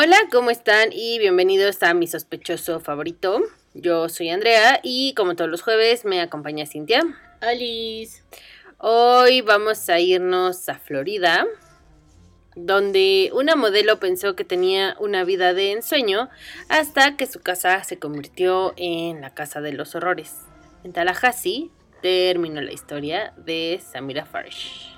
Hola, ¿cómo están? Y bienvenidos a mi sospechoso favorito. Yo soy Andrea y como todos los jueves me acompaña Cintia. Alice. Hoy vamos a irnos a Florida, donde una modelo pensó que tenía una vida de ensueño hasta que su casa se convirtió en la casa de los horrores. En Tallahassee terminó la historia de Samira Farish.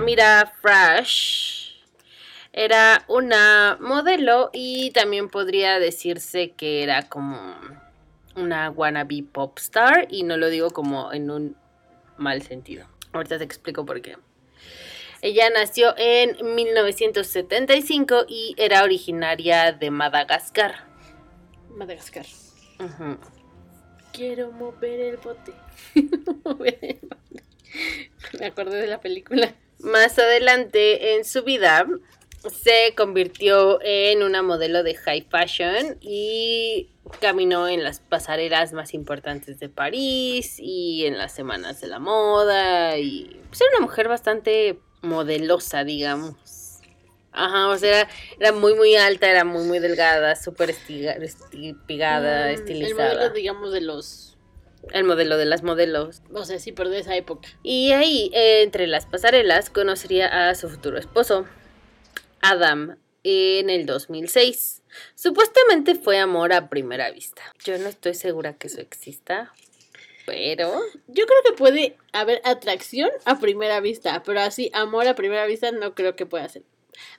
Samira Fresh era una modelo y también podría decirse que era como una wannabe pop star y no lo digo como en un mal sentido. Ahorita te explico por qué. Ella nació en 1975 y era originaria de Madagascar. Madagascar. Quiero mover el bote. Mover el bote. Me acordé de la película. Más adelante en su vida se convirtió en una modelo de high fashion y caminó en las pasarelas más importantes de París y en las semanas de la moda y pues, era una mujer bastante modelosa, digamos. Ajá, o sea, era, era muy muy alta, era muy muy delgada, súper estiga- estipigada, Mm, El estilizada. modelo, digamos, de los. El modelo de las modelos. O sea, sí, pero de esa época. Y ahí, eh, entre las pasarelas, conocería a su futuro esposo, Adam, en el 2006. Supuestamente fue amor a primera vista. Yo no estoy segura que eso exista, pero... Yo creo que puede haber atracción a primera vista, pero así, amor a primera vista, no creo que pueda ser.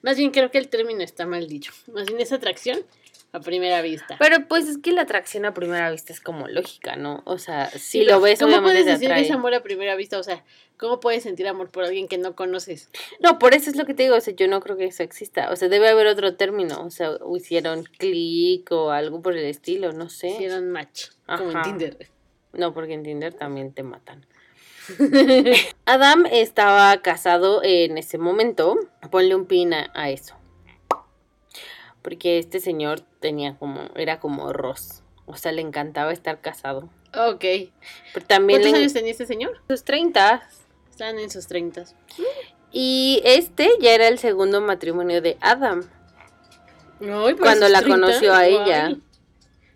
Más bien creo que el término está mal dicho. Más bien es atracción a primera vista. Pero pues es que la atracción a primera vista es como lógica, ¿no? O sea, si Sí, lo ves, ¿Cómo obviamente puedes te decir que es amor a primera vista? O sea, ¿cómo puedes sentir amor por alguien que no conoces? No, por eso es lo que te digo, o sea, yo no creo que eso exista. O sea, debe haber otro término, o sea, o hicieron clic o algo por el estilo, no sé. Hicieron match, como en. Tinder. No, porque en Tinder también te matan. Adam estaba casado en ese momento. Ponle un pin a, a eso. Porque este señor tenía como, era como Ross. O sea, le encantaba estar casado. Ok. Pero también ¿Cuántos años tenía este señor? sus 30. Están en sus treintas. Y este ya era el segundo matrimonio de Adam. Ay, pero Cuando la 30, conoció a ella.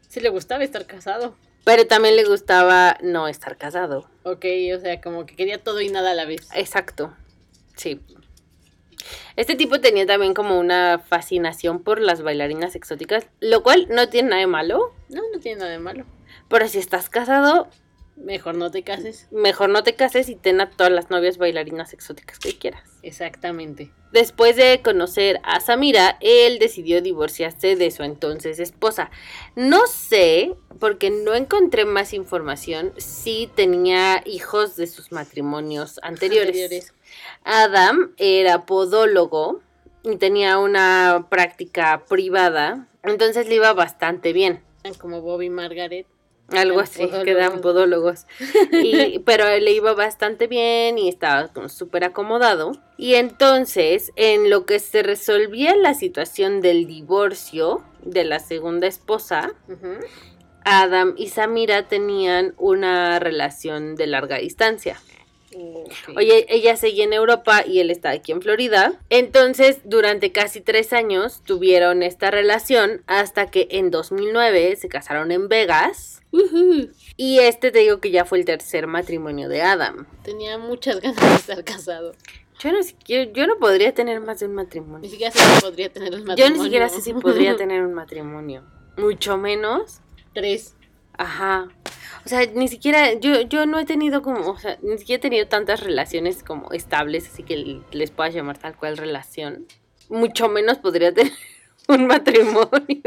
Sí le gustaba estar casado. Pero también le gustaba no estar casado. Ok, o sea, como que quería todo y nada a la vez. Exacto. Sí. Este tipo tenía también como una fascinación por las bailarinas exóticas, lo cual no tiene nada de malo, No, no tiene nada de malo. pero si estás casado, Mejor no te cases. mejor no te cases y ten a todas las novias bailarinas exóticas que quieras. Exactamente. Después de conocer a Samira, él decidió divorciarse de su entonces esposa. No sé, porque no encontré más información, si tenía hijos de sus matrimonios anteriores. Anteriores. Adam era podólogo y tenía una práctica privada, entonces le iba bastante bien. Como Bobby y Margaret. Algo así, podólogos. quedan podólogos. Y- pero le iba bastante bien y estaba súper acomodado. Y entonces, en lo que se resolvía la situación del divorcio de la segunda esposa. Adam y Samira tenían una relación de larga distancia. Oye, ella seguía en Europa y él está aquí en Florida. Entonces, durante casi tres años tuvieron esta relación hasta que en 2009 se casaron en Vegas. Y este te digo que ya fue el tercer matrimonio de Adam. Tenía muchas ganas de estar casado. Yo no, yo, yo no podría tener más de un Ni matrimonio. siquiera sé si podría tener un Yo matrimonio. ni siquiera sé si podría tener un matrimonio. Mucho menos. Tres. Ajá. O sea, ni siquiera, yo, yo no he tenido como, o sea, ni siquiera he tenido tantas relaciones como estables, así que les puedas llamar tal cual relación. Mucho menos podría tener un matrimonio.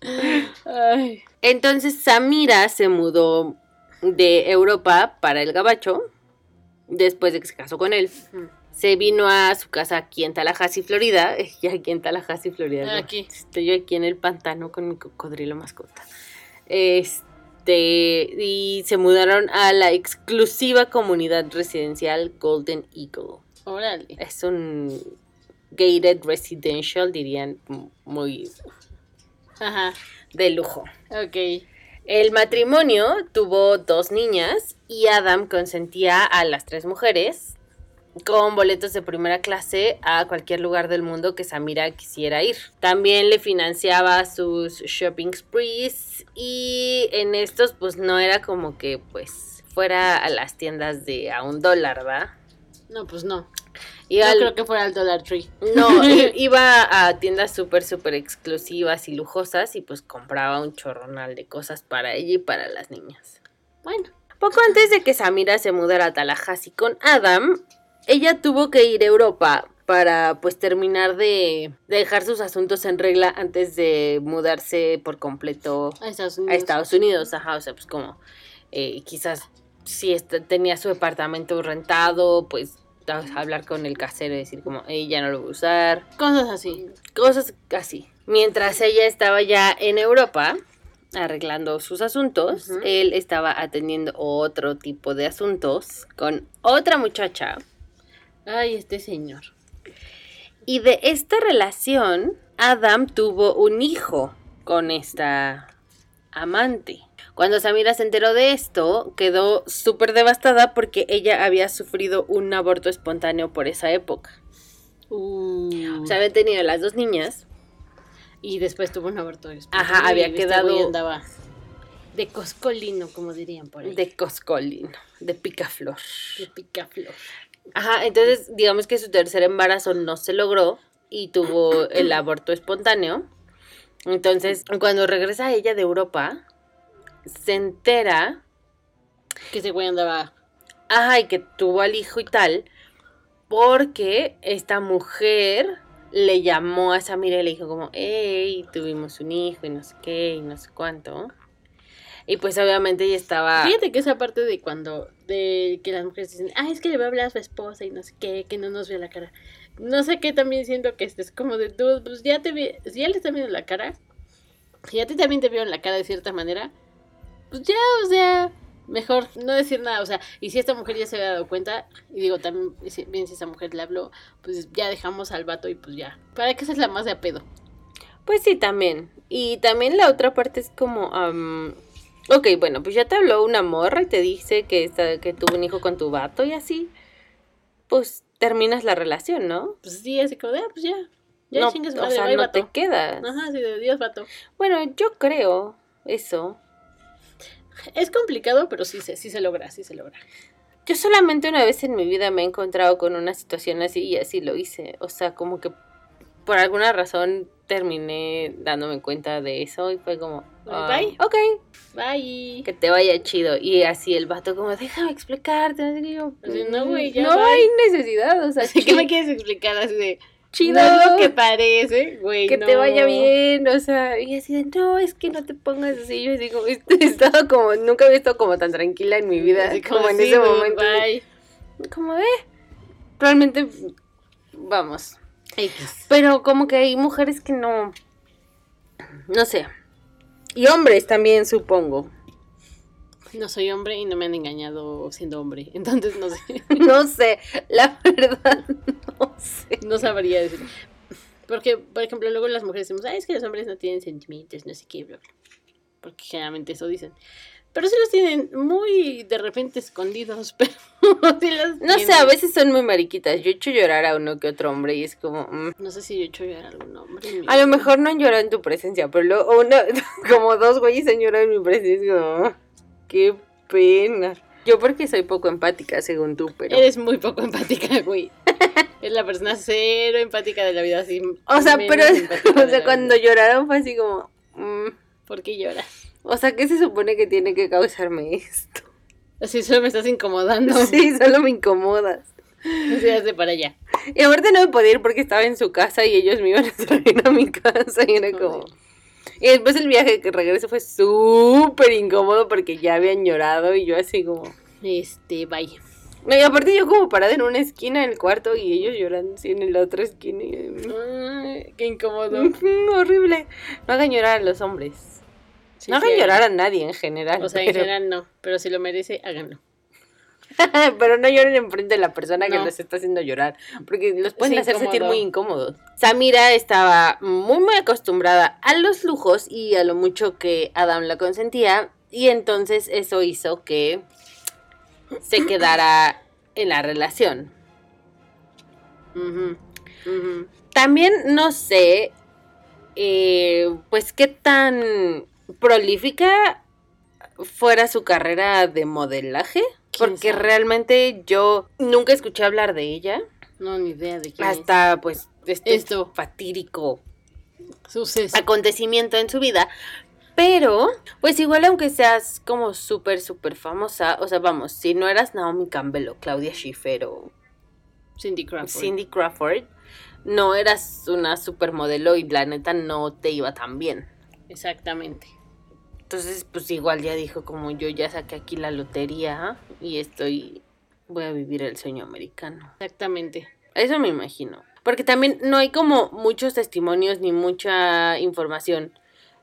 Ay. Entonces Samira se mudó de Europa para el Gabacho después de que se casó con él. Se vino a su casa aquí en Tallahassee, Florida. Y aquí en Tallahassee, Florida. ¿no? Aquí. Estoy yo aquí en el pantano con mi cocodrilo mascota. Este, y se mudaron a la exclusiva comunidad residencial Golden Eagle. Órale. Es un gated residential, dirían, muy Ajá. de lujo. Ok. El matrimonio tuvo dos niñas y Adam consentía a las tres mujeres con boletos de primera clase a cualquier lugar del mundo que Samira quisiera ir. También le financiaba sus shopping sprees y en estos pues no era como que pues fuera a las tiendas de a un dólar, ¿va? No, pues no. Y No al- creo que fuera el Dollar Tree. no, iba a tiendas súper, súper exclusivas y lujosas y pues compraba un chorronal de cosas para ella y para las niñas. Bueno. Poco antes de que Samira se mudara a Tallahassee con Adam, ella tuvo que ir a Europa para pues terminar de, de dejar sus asuntos en regla antes de mudarse por completo A Estados a Unidos. Estados Unidos. Ajá, o sea, pues como eh, quizás si tenía su departamento rentado, pues a- hablar con el casero y decir como, "Ey, ya no lo voy a usar Cosas así. cosas así. Mientras ella estaba ya en Europa arreglando sus asuntos, él estaba atendiendo otro tipo de asuntos con otra muchacha. Ay, este señor. Y de esta relación, Adam tuvo un hijo con esta amante. Cuando Samira se enteró de esto, quedó súper devastada porque ella había sufrido un aborto espontáneo por esa época. Uh, O sea, había tenido las dos niñas y después tuvo un aborto. después. Ajá, había este quedado- andaba de coscolino, como dirían por ahí. de Coscolino, de Picaflor. de picaflor. Ajá, entonces digamos que su tercer embarazo no se logró y tuvo el aborto espontáneo. Entonces, cuando regresa ella de Europa, se entera, Que ese güey andaba. ajá, y que tuvo al hijo y tal, porque esta mujer le llamó a Samira y le dijo como, hey, tuvimos un hijo y no sé qué y no sé cuánto. Y pues obviamente ella estaba... Fíjate que esa parte de cuando, de que las mujeres dicen, ah, es que le va a hablar a su esposa y no sé qué, que no nos ve la cara. No sé qué también siento que este es como de tú, pues ya te vi, si ya le están viendo la cara, si a ti también te vieron la cara de cierta manera, pues ya, o sea, mejor no decir nada, o sea, y si esta mujer ya se había dado cuenta, y digo también, bien si esa mujer le habló, pues ya dejamos al vato y pues ya. ¿Para qué es la más de a pedo? Pues sí, también. Y también la otra parte es como, am, ok, bueno, pues ya te habló una morra y te dice que, está, que tuvo un hijo con tu vato y así, pues terminas la relación, ¿no? Pues sí, así como de, ah, pues ya. Ya no, chingue su o sea, bye, no vato. te quedas. Ajá, sí, de Dios, vato. Bueno, yo creo eso. Es complicado, pero sí se, sí se logra, sí se logra. Yo solamente una vez en mi vida me he encontrado con una situación así y así lo hice. O sea, como que por alguna razón terminé dándome cuenta de eso y fue como, ah, Bye. ok, Bye. que te vaya chido. Y así el vato como, déjame explicarte. Y yo, Así, no, güey, ya No bye. hay necesidad, o sea, Así que me quieres explicar así de chido. No es lo que parece, güey. que te vaya bien, o sea, y así de, no, es que no te pongas así. Yo digo, he estado como, nunca había estado como tan tranquila en mi vida, Así como, en sí, ese momento. bye. como de, realmente, vamos. X. Pero como que hay mujeres que no, no sé. Y hombres también, supongo. No soy hombre y no me han engañado siendo hombre. Entonces no sé. No sé, la verdad, no sé. No sabría decir. Porque, por ejemplo, luego las mujeres decimos, ay, es que los hombres no tienen sentimientos, no sé qué, bla, bla. Porque generalmente eso dicen. Pero sí los tienen muy de repente escondidos, pero sí los No sé, a veces son muy mariquitas. Yo he hecho llorar a uno que otro hombre y es como... mm. No sé si yo he hecho llorar a algún hombre. A lo mejor no han llorado en tu presencia, pero luego una, como dos güeyes han llorado en mi presencia. Es como, "Ah, qué pena. Yo porque soy poco empática, según tú, pero... Eres muy poco empática, güey. Es la persona cero empática de la vida, así. O sea, pero o sea, cuando vida. lloraron fue así como... mm, ¿Por qué lloras? O sea, ¿qué se supone que tiene que causarme esto? Así solo me estás incomodando. Sí, solo me incomodas. Así hazte para allá. Y aparte no me podía ir porque estaba en su casa y ellos me iban a traer a mi casa y era como... Y después el viaje que regreso fue súper incómodo porque ya habían llorado y yo así como... Este, bye. No, y aparte yo como parada en una esquina del cuarto y ellos llorando así en la otra esquina. y- Ay, qué incómodo. Horrible. No hagan llorar a los hombres. No hagan llorar a nadie en general. O sea, en general no, pero si lo merece, háganlo. pero no lloren enfrente de la persona que los está haciendo llorar. Porque los pueden hacer sentir muy incómodos. Samira estaba muy, muy acostumbrada a los lujos y a lo mucho que Adam la consentía. Y entonces eso hizo que se quedara en la relación. También no sé, eh, pues qué tan prolífica fuera su carrera de modelaje, ¿Quién porque sabe? realmente yo nunca escuché hablar de ella No, ni idea de quién hasta pues este Esto. fatídico es. Suceso. acontecimiento en su vida. Pero, pues igual aunque seas como súper, súper famosa, o sea, vamos, si no eras Naomi Campbell o Claudia Schiffer o Cindy Crawford. Cindy Crawford, no eras una supermodelo y la neta no te iba tan bien. Exactamente. Entonces, pues igual ya dijo como yo ya saqué aquí la lotería y estoy, voy a vivir el sueño americano. Exactamente. Eso me imagino. Porque también no hay como muchos testimonios ni mucha información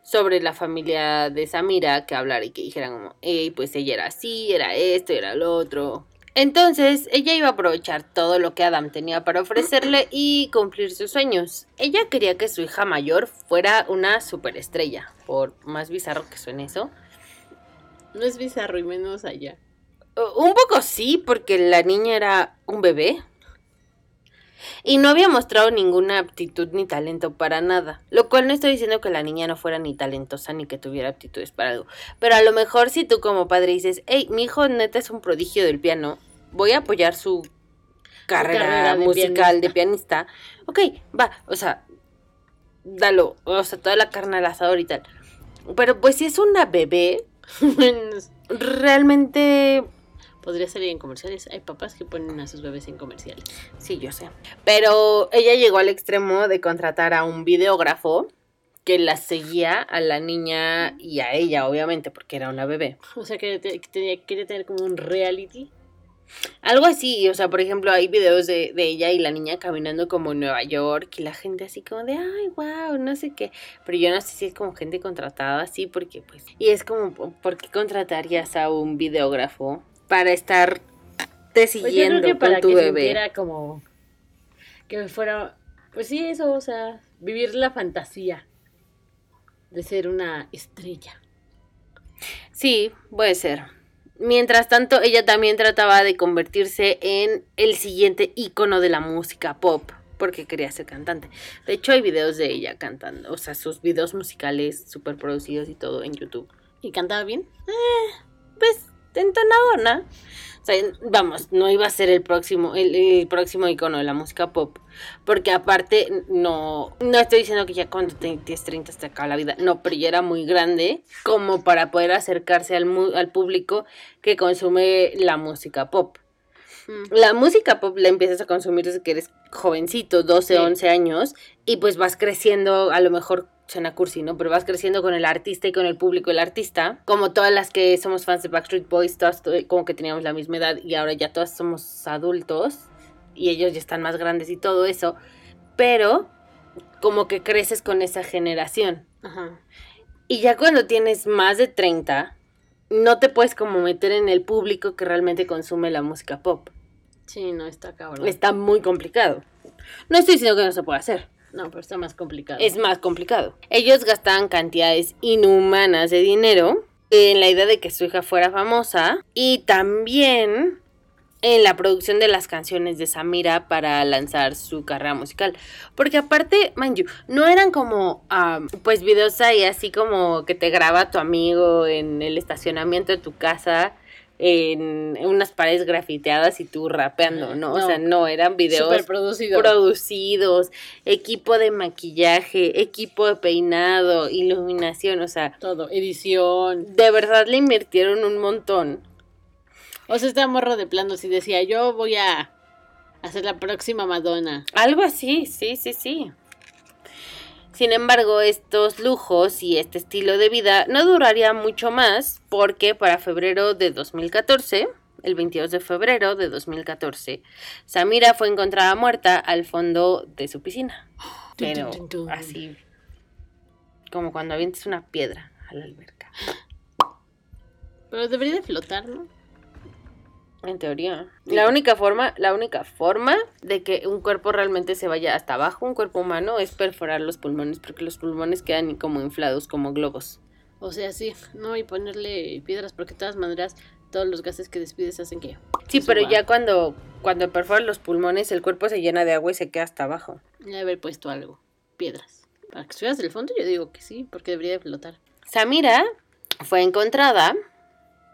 sobre la familia de Samira que hablar y que dijeran como, hey, pues ella era así, era esto, era lo otro. Entonces, ella iba a aprovechar todo lo que Adam tenía para ofrecerle y cumplir sus sueños. Ella quería que su hija mayor fuera una superestrella, por más bizarro que suene eso. No es bizarro y menos allá. Un poco sí, porque la niña era un bebé. Y no había mostrado ninguna aptitud ni talento para nada. Lo cual no estoy diciendo que la niña no fuera ni talentosa ni que tuviera aptitudes para algo. Pero a lo mejor si tú como padre dices, hey, mi hijo neta es un prodigio del piano, voy a apoyar su carrera, carrera de musical de pianista. Ok, va, o sea, dalo, o sea, toda la carne al asador y tal. Pero pues si es una bebé, realmente Podría salir en comerciales. Hay papás que ponen a sus bebés en comerciales. Sí, yo sé. Pero ella llegó al extremo de contratar a un videógrafo que la seguía a la niña y a ella, obviamente, porque era una bebé. O sea, que, te- que tenía, quería tener como un reality. Algo así, o sea, por ejemplo, hay videos de, de ella y la niña caminando como en Nueva York y la gente así como de, ay, wow, no sé qué. Pero yo no sé si es como gente contratada así, porque pues... Y es como, ¿por qué contratarías a un videógrafo para estar te Pues yo creo siguiendo que para tu que bebé? como que fuera, pues sí, eso, o sea, vivir la fantasía de ser una estrella. Sí, puede ser. Mientras tanto, ella también trataba de convertirse en el siguiente ícono de la música pop, porque quería ser cantante. De hecho, hay videos de ella cantando, o sea, sus videos musicales súper producidos y todo en YouTube. ¿Y cantaba bien? Pues, entonadona. O sea, vamos, no iba a ser el próximo, el, próximo icono de la música pop. Porque aparte, no, no estoy diciendo que ya cuando tienes 30 te acaba la vida. No, pero ya era muy grande como para poder acercarse al, al público que consume la música pop. La música pop la empiezas a consumir desde que eres jovencito, 12, Sí. 11 años, y pues vas creciendo, a lo mejor suena cursi, ¿no? Pero vas creciendo con el artista y con el público del artista. Como todas las que somos fans de Backstreet Boys, todas to- como que teníamos la misma edad y ahora ya todas somos adultos y ellos ya están más grandes y todo eso. Pero como que creces con esa generación. Ajá. Y ya cuando tienes más de 30, no te puedes como meter en el público que realmente consume la música pop. Sí, no, está cabrón. Está muy complicado. No estoy diciendo que no se pueda hacer. No, pero está más complicado. Es más complicado. Ellos gastaban cantidades inhumanas de dinero en la idea de que su hija fuera famosa y también en la producción de las canciones de Samira para lanzar su carrera musical. Porque aparte, man you, no eran como am, pues videos ahí así como que te graba tu amigo en el estacionamiento de tu casa en unas paredes grafiteadas y tú rapeando, ¿no? O sea, no, eran videos producido. producidos, equipo de maquillaje, equipo de peinado, iluminación, o sea, Todo, edición. de verdad le invirtieron un montón. O sea, está morro de plano. Si decía, yo voy a hacer la próxima Madonna. Algo así, sí, sí, sí. Sin embargo, estos lujos y este estilo de vida no duraría mucho más porque para febrero de 2014, el 22 de febrero de 2014, Samira fue encontrada muerta al fondo de su piscina. Pero así, como cuando avientes una piedra a la alberca. Pero debería de flotar, ¿no? En teoría. La única forma, la única forma de que un cuerpo realmente se vaya hasta abajo, un cuerpo humano, es perforar los pulmones, porque los pulmones quedan como inflados, como globos. O sea, sí, no, y ponerle piedras, porque de todas maneras todos los gases que despides hacen que... Sí, Suba. pero ya cuando, cuando perforan los pulmones, el cuerpo se llena de agua y se queda hasta abajo. Le haber puesto algo, piedras. Para que estuvieras del fondo, yo digo que sí, porque debería de flotar. Samira fue encontrada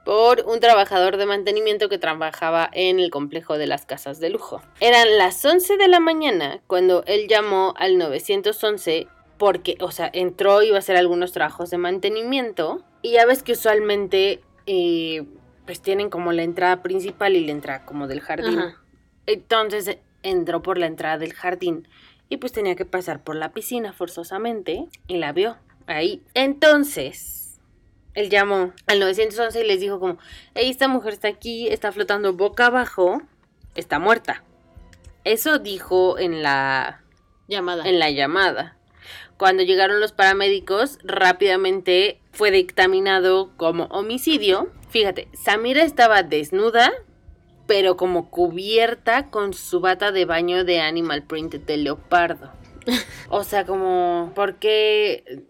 por un trabajador de mantenimiento que trabajaba en el complejo de las casas de lujo. Eran las 11 de la mañana cuando él llamó al 911 porque, o sea, entró y iba a hacer algunos trabajos de mantenimiento y ya ves que usualmente eh, pues tienen como la entrada principal y la entrada como del jardín. Ajá. Entonces entró por la entrada del jardín y pues tenía que pasar por la piscina forzosamente y la vio ahí. Entonces, él llamó al 911 y les dijo como, "Ey, esta mujer está aquí, está flotando boca abajo, está muerta. Eso dijo en la, Llamada. en la llamada. Cuando llegaron los paramédicos, rápidamente fue dictaminado como homicidio. Fíjate, Samira estaba desnuda, pero como cubierta con su bata de baño de animal print de leopardo. O sea, como, porque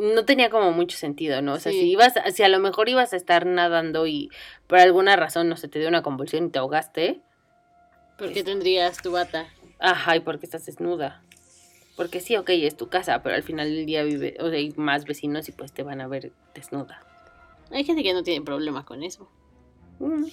no tenía como mucho sentido, ¿no? O sea, Sí. si ibas, si a lo mejor ibas a estar nadando y por alguna razón, no sé, te dio una convulsión y te ahogaste, ¿Por qué tendrías tu bata? Ajá, ¿y por qué estás desnuda? Porque sí, ok, es tu casa, pero al final del día vive, o sea, hay más vecinos y pues te van a ver desnuda. Hay gente que no tiene problema con eso. Mm.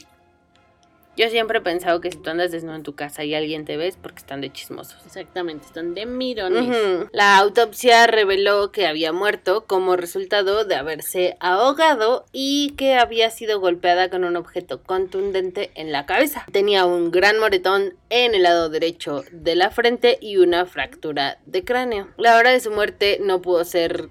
Yo siempre he pensado que si tú andas desnudo en tu casa y alguien te ve es porque están de chismosos. Exactamente, están de mirones. La autopsia reveló que había muerto como resultado de haberse ahogado y que había sido golpeada con un objeto contundente en la cabeza. Tenía un gran moretón en el lado derecho de la frente y una fractura de cráneo. La hora de su muerte no pudo ser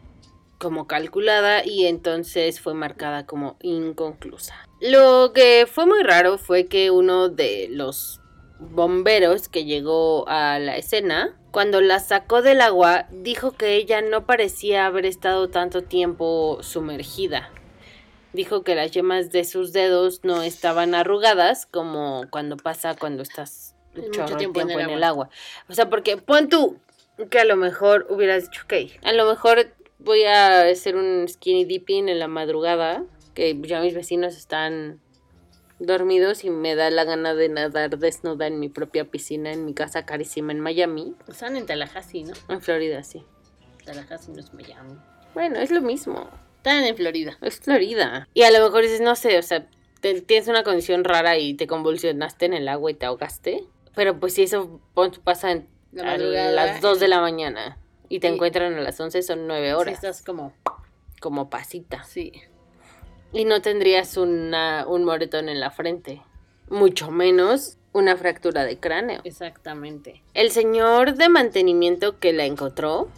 como calculada y entonces fue marcada como inconclusa. Lo que fue muy raro fue que uno de los bomberos que llegó a la escena, cuando la sacó del agua, dijo que ella no parecía haber estado tanto tiempo sumergida. Dijo que las yemas de sus dedos no estaban arrugadas como cuando pasa cuando estás Mucho tiempo en el agua. O sea, porque pon tú que a lo mejor hubieras dicho, ok, a lo mejor voy a hacer un skinny dipping en la madrugada, que ya mis vecinos están dormidos y me da la gana de nadar desnuda en mi propia piscina en mi casa carísima en Miami, Están en Tallahassee, ¿no? en Florida, sí. Tallahassee no es Miami. Bueno, es lo mismo, Están en Florida. es Florida. Y a lo mejor dices, no sé, o sea, te- tienes una condición rara y te convulsionaste en el agua y te ahogaste, pero pues si eso pasa en- La a las 2 de la mañana y te Sí. encuentran a las 11 son 9 Sí, horas, estás como... como pasita. Sí. Y no tendrías una, un moretón en la frente, mucho menos una fractura de cráneo. Exactamente. El señor de mantenimiento que la encontró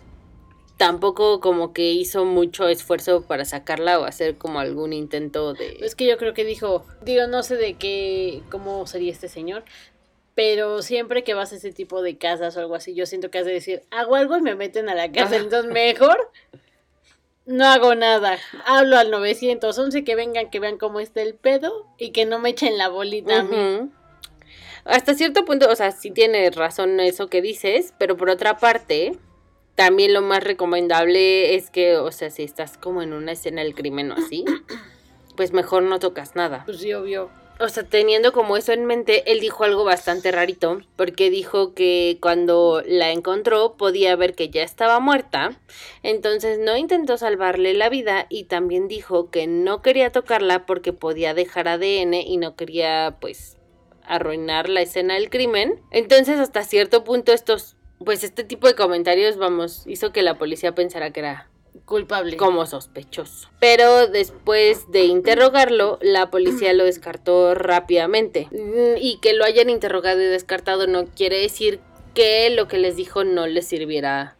tampoco como que hizo mucho esfuerzo para sacarla o hacer como algún intento de... Es que yo creo que dijo, digo, no sé de qué, cómo sería este señor, pero siempre que vas a ese tipo de casas o algo así, yo siento que has de decir, hago algo y me meten a la cárcel, entonces mejor no hago nada. Hablo al 911 que vengan, que vean cómo está el pedo y que no me echen la bolita a mí. Hasta cierto punto, o sea, sí tiene razón eso que dices, pero por otra parte, también lo más recomendable es que, o sea, si estás como en una escena del crimen o así, pues mejor no tocas nada. Pues sí, obvio. O sea, teniendo como eso en mente, él dijo algo bastante rarito, porque dijo que cuando la encontró podía ver que ya estaba muerta, entonces no intentó salvarle la vida y también dijo que no quería tocarla porque podía dejar ADN y no quería pues arruinar la escena del crimen. Entonces hasta cierto punto estos, pues este tipo de comentarios, vamos, hizo que la policía pensara que era Culpable. como sospechoso. Pero después de interrogarlo, la policía lo descartó rápidamente. Mm, Y que lo hayan interrogado y descartado no quiere decir que lo que les dijo no les sirviera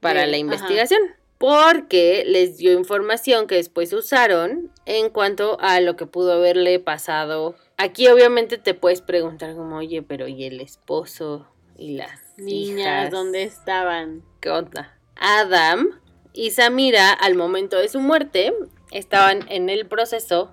para la ajá. investigación. Porque les dio información que después usaron en cuanto a lo que pudo haberle pasado. Aquí obviamente te puedes preguntar como, oye, pero ¿y el esposo y las Niñas, hijas? ¿dónde estaban? ¿Qué onda? Adam y Samira, al momento de su muerte, estaban en el proceso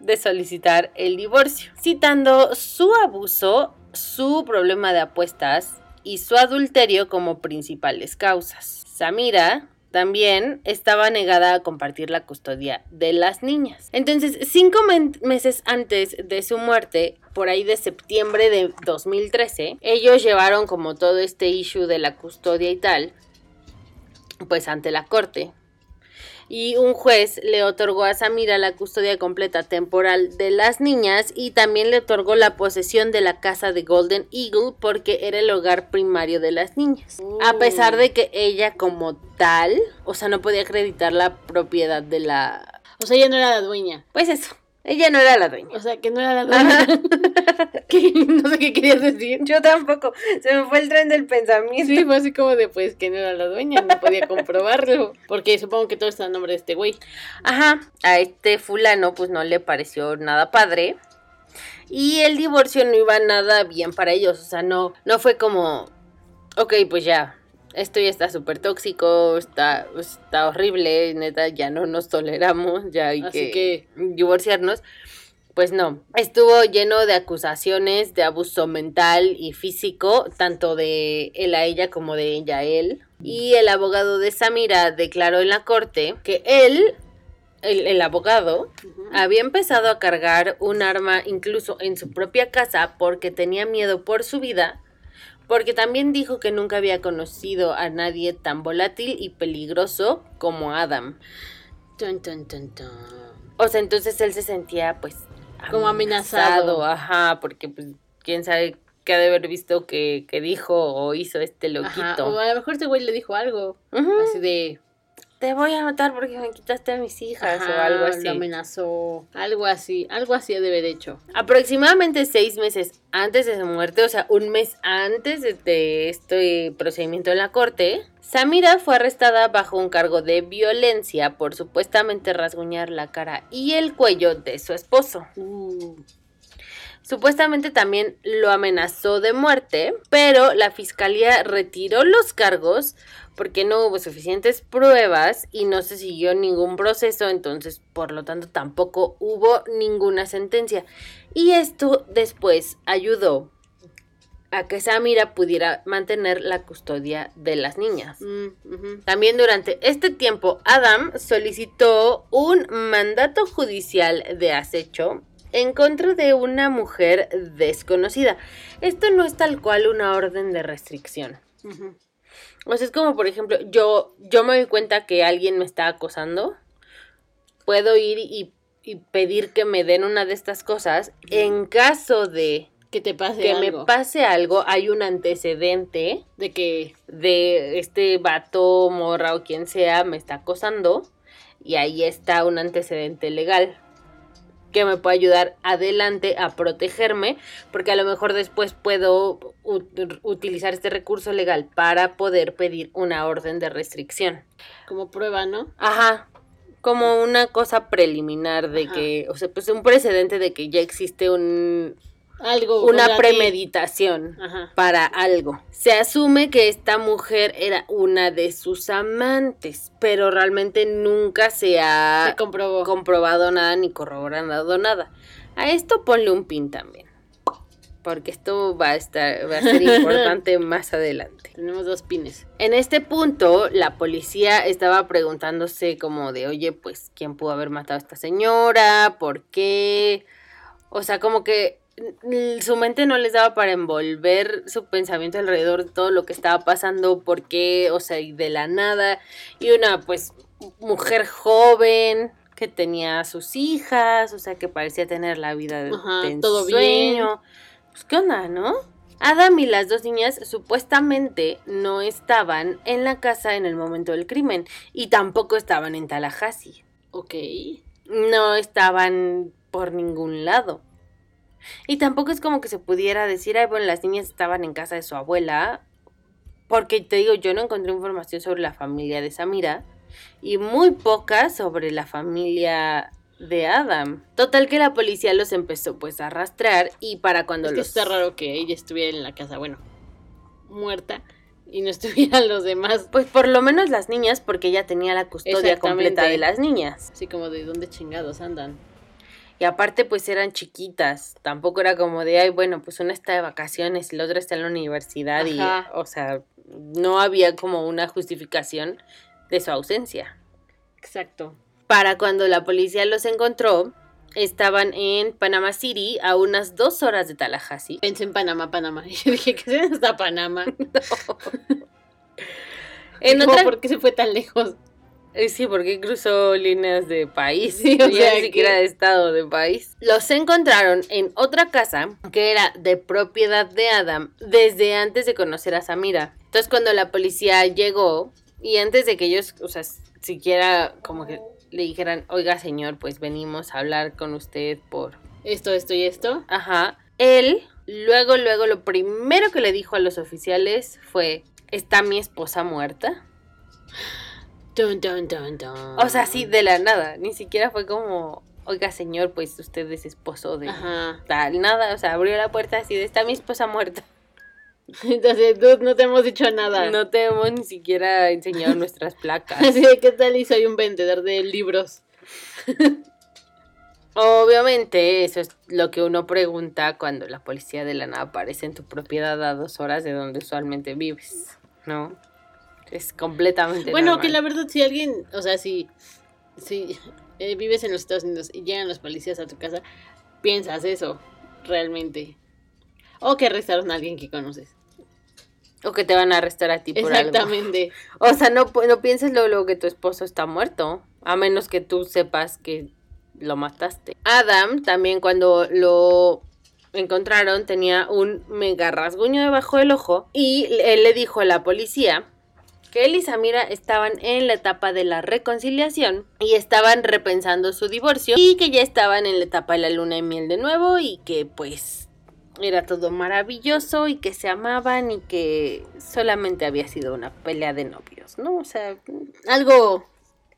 de solicitar el divorcio, citando su abuso, su problema de apuestas y su adulterio como principales causas. Samira también estaba negada a compartir la custodia de las niñas. Entonces, cinco meses antes de su muerte, por ahí de septiembre de 2013, ellos llevaron como todo este issue de la custodia y tal, pues ante la corte. Y un juez le otorgó a Samira la custodia completa temporal de las niñas y también le otorgó la posesión de la casa de Golden Eagle porque era el hogar primario de las niñas. A pesar de que ella como tal, o sea, no podía acreditar la propiedad de la... O sea, ella no era la dueña. Pues eso, ella no era la dueña. O sea, que no era la dueña. No sé qué querías decir. Yo tampoco, se me fue el tren del pensamiento. Sí, fue así como de, pues, que no era la dueña, no podía comprobarlo. Porque supongo que todo está a nombre de este güey. Ajá, a este fulano pues no le pareció nada padre. Y el divorcio no iba nada bien para ellos, o sea, no, no fue como, ok, pues ya, esto ya está súper tóxico, está, está horrible, neta, ya no nos toleramos, ya hay Así que, divorciarnos. Pues no, estuvo lleno de acusaciones de abuso mental y físico, tanto de él a ella como de ella a él. Y el abogado de Samira declaró en la corte que él, el, el abogado, había empezado a cargar un arma incluso en su propia casa porque tenía miedo por su vida, porque también dijo que nunca había conocido a nadie tan volátil y peligroso como Adam. Tun, tun, tun, tun. O sea, entonces él se sentía pues Como amenazado. Ajá, porque pues quién sabe qué ha de haber visto que, que dijo o hizo este loquito. Ajá, o a lo mejor este güey le dijo algo. Ujú. Así de. Te voy a matar porque me quitaste a mis hijas o algo así. Lo amenazó. Algo así. Algo así ha de hecho. Aproximadamente seis meses antes de su muerte, o sea, un mes antes de, de este procedimiento en la corte, Samira fue arrestada bajo un cargo de violencia por supuestamente rasguñar la cara y el cuello de su esposo. Uh, Supuestamente también lo amenazó de muerte, pero la fiscalía retiró los cargos porque no hubo suficientes pruebas y no se siguió ningún proceso, entonces por lo tanto tampoco hubo ninguna sentencia. Y esto después ayudó a que Samira pudiera mantener la custodia de las niñas. mm. También durante este tiempo, Adam solicitó un mandato judicial de acecho en contra de una mujer desconocida. Esto no es tal cual una orden de restricción. O sea, es como, por ejemplo, yo, yo me doy cuenta que alguien me está acosando. Puedo ir y, y pedir que me den una de estas cosas. En caso de Que te pase que me algo. pase algo, hay un antecedente de que. de este vato, morra o quien sea me está acosando y ahí está un antecedente legal que me puede ayudar adelante a protegerme porque a lo mejor después puedo ut- utilizar este recurso legal para poder pedir una orden de restricción. Como prueba, ¿no? Ajá. Como una cosa preliminar de Ajá. que, o sea, pues un precedente de que ya existe un, Algo. una premeditación para algo. Se asume que esta mujer era una de sus amantes, pero realmente nunca se ha Se comprobó. comprobado nada ni corroborado nada. A esto ponle un pin también. Porque esto va a estar, va a ser importante más adelante. Tenemos dos pines. En este punto, la policía estaba preguntándose como de, oye, pues, ¿quién pudo haber matado a esta señora? ¿Por qué? O sea, como que su mente no les daba para envolver su pensamiento alrededor de todo lo que estaba pasando, por qué, o sea, y de la nada. Y una, pues, mujer joven que tenía a sus hijas, o sea, que parecía tener la vida de, Ajá, de todo ensueño. Pues, ¿qué onda, no? Adam y las dos niñas supuestamente no estaban en la casa en el momento del crimen y tampoco estaban en Tallahassee. Ok. No estaban por ningún lado. Y tampoco es como que se pudiera decir, ay, bueno, las niñas estaban en casa de su abuela porque te digo, yo no encontré información sobre la familia de Samira y muy poca sobre la familia de Adam. Total que la policía los empezó pues a arrastrar y para cuando Es que los... está raro que ella estuviera en la casa, bueno, muerta y no estuvieran los demás. Pues por lo menos las niñas, porque ella tenía la custodia completa de las niñas. Así como de dónde chingados andan. Y aparte pues eran chiquitas. Tampoco era como de, ay, bueno, pues una está de vacaciones y la otra está en la universidad y, o sea, no había como una justificación de su ausencia. Exacto. Para cuando la policía los encontró, estaban en Panama City a unas dos horas de Tallahassee. Pensé en Panamá, Panamá. Y yo dije, ¿qué se hasta Panamá? En Como, otra... ¿Por qué se fue tan lejos? Eh, Sí, porque cruzó líneas de país. Sí, o ya sea ni siquiera de estado de país. Los encontraron en otra casa que era de propiedad de Adam desde antes de conocer a Samira. Entonces, cuando la policía llegó y antes de que ellos, o sea, siquiera como que le dijeran, oiga, señor, pues venimos a hablar con usted por. Esto, esto y esto. Ajá. Él, luego, luego, lo primero que le dijo a los oficiales fue: ¿Está mi esposa muerta? Dun, dun, dun, dun. O sea, sí, de la nada. Ni siquiera fue como, oiga, señor, pues usted es esposo de Ajá. tal, nada. O sea, abrió la puerta así de, está mi esposa muerta. Entonces, dude, no te hemos dicho nada. No te hemos ni siquiera enseñado nuestras placas. Así de, ¿qué tal? Y soy un vendedor de libros. Obviamente, eso es lo que uno pregunta cuando la policía de la nada aparece en tu propiedad a dos horas de donde usualmente vives, ¿no? Es completamente Bueno, que la verdad, si alguien, o sea, si, si eh, vives en los Estados Unidos y llegan los policías a tu casa, piensas eso, realmente. O que arrestaron a alguien que conoces. O que te van a arrestar a ti por algo. Exactamente. O sea, no, no pienses luego, luego que tu esposo está muerto, a menos que tú sepas que lo mataste. Adam también cuando lo encontraron tenía un mega rasguño debajo del ojo y él le dijo a la policía que él y Samira estaban en la etapa de la reconciliación y estaban repensando su divorcio y que ya estaban en la etapa de la luna de miel de nuevo y que pues era todo maravilloso y que se amaban y que solamente había sido una pelea de novios, ¿no? O sea, Algo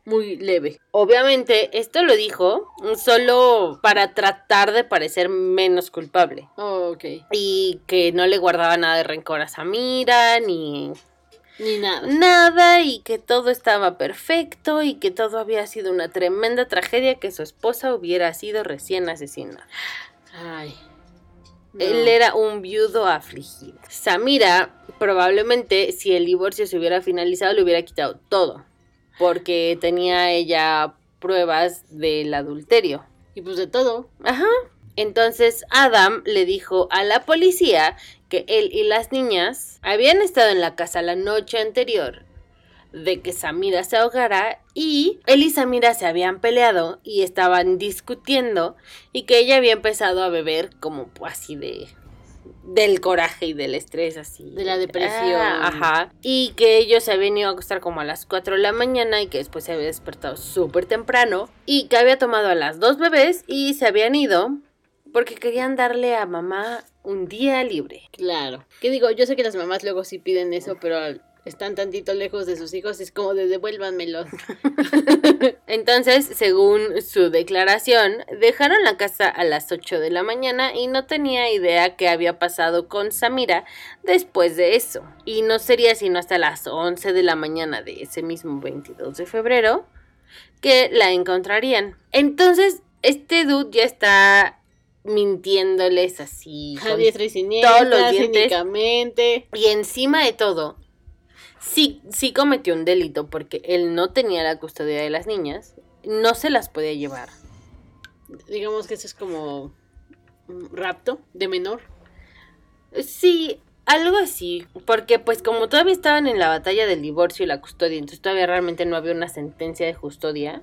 muy leve. obviamente esto lo dijo solo para tratar de parecer menos culpable Oh, ok. y que no le guardaba nada de rencor a Samira ni Ni nada. nada y que todo estaba perfecto y que todo había sido una tremenda tragedia que su esposa hubiera sido recién asesinada. Ay. no. Él era un viudo afligido. Samira, probablemente, si el divorcio se hubiera finalizado, le hubiera quitado todo. Porque tenía ella pruebas del adulterio. Y pues de todo. Ajá. Entonces Adam le dijo a la policía que él y las niñas habían estado en la casa la noche anterior de que Samira se ahogara y él y Samira se habían peleado y estaban discutiendo y que ella había empezado a beber como así de del coraje y del estrés así De la depresión. Ah, ajá y que ellos se habían ido a acostar como a las 4 de la mañana y que después se había despertado súper temprano y que había tomado a las dos bebés y se habían ido porque querían darle a mamá un día libre Claro. ¿Qué digo? Yo sé que las mamás luego sí piden eso, pero están tantito lejos de sus hijos, es como de devuélvanmelos. Entonces, según su declaración, dejaron la casa a las 8 de la mañana y no tenía idea qué había pasado con Samira después de eso. Y no sería sino hasta las 11 de la mañana de ese mismo 22 de febrero que la encontrarían. Entonces, este dude ya está mintiéndoles así. A con diestra y siniestra, todos los dientes. y encima de todo, sí, sí cometió un delito porque él no tenía la custodia de las niñas, no se las podía llevar. Digamos que eso es como un rapto de menor. Sí, algo así, porque pues como todavía estaban en la batalla del divorcio y la custodia, entonces todavía realmente no había una sentencia de custodia,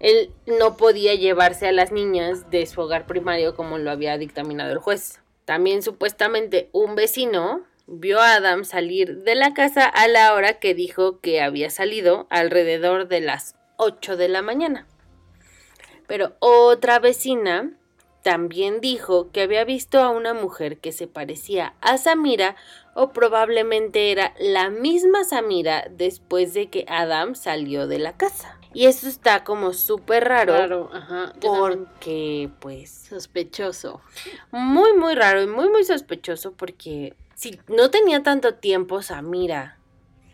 él no podía llevarse a las niñas de su hogar primario como lo había dictaminado el juez. También supuestamente un vecino vio a Adam salir de la casa a la hora que dijo que había salido alrededor de las 8 de la mañana. Pero otra vecina también dijo que había visto a una mujer que se parecía a Samira o probablemente era la misma Samira después de que Adam salió de la casa. Y eso está como súper raro. Claro, ajá. Porque, pues, Sospechoso. muy, muy raro y muy, muy sospechoso porque si no tenía tanto tiempo Samira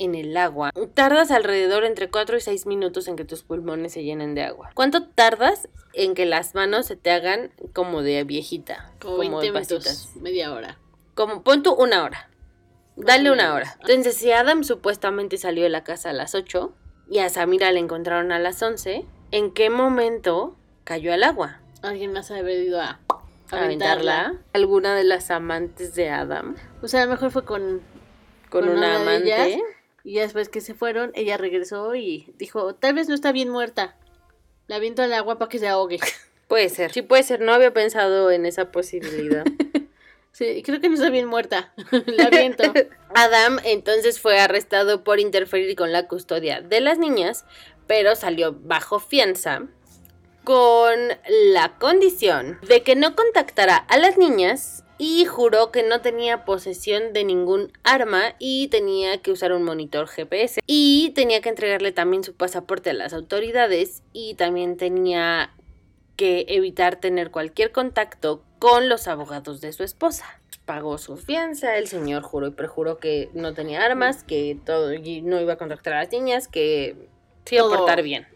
en el agua, tardas alrededor entre 4 y 6 minutos en que tus pulmones se llenen de agua. ¿Cuánto tardas en que las manos se te hagan como de viejita? Como 20 minutos, pasitas? media hora. Como pon tú una hora. Dale una hora. Entonces, si Adam supuestamente salió de la casa a las 8 y a Samira la encontraron a las 11, ¿en qué momento cayó al agua? Alguien más ha ido a, aventarla. Alguna de las amantes de Adam O sea, a lo mejor fue con... con, Con una una de amante. ellas. Y después que se fueron, ella regresó y dijo, tal vez no está bien muerta. La aviento al agua para que se ahogue. Puede ser. Sí, puede ser. No había pensado en esa posibilidad. Sí, creo que no está bien muerta. La aviento. Adam entonces fue arrestado por interferir con la custodia de las niñas, pero salió bajo fianza con la condición de que no contactara a las niñas y juró que no tenía posesión de ningún arma y tenía que usar un monitor GPS y tenía que entregarle también su pasaporte a las autoridades y también tenía que evitar tener cualquier contacto con los abogados de su esposa. Pagó su fianza, el señor juró y perjuró que no tenía armas, que todo y no iba a contactar a las niñas, que se iba a portar bien.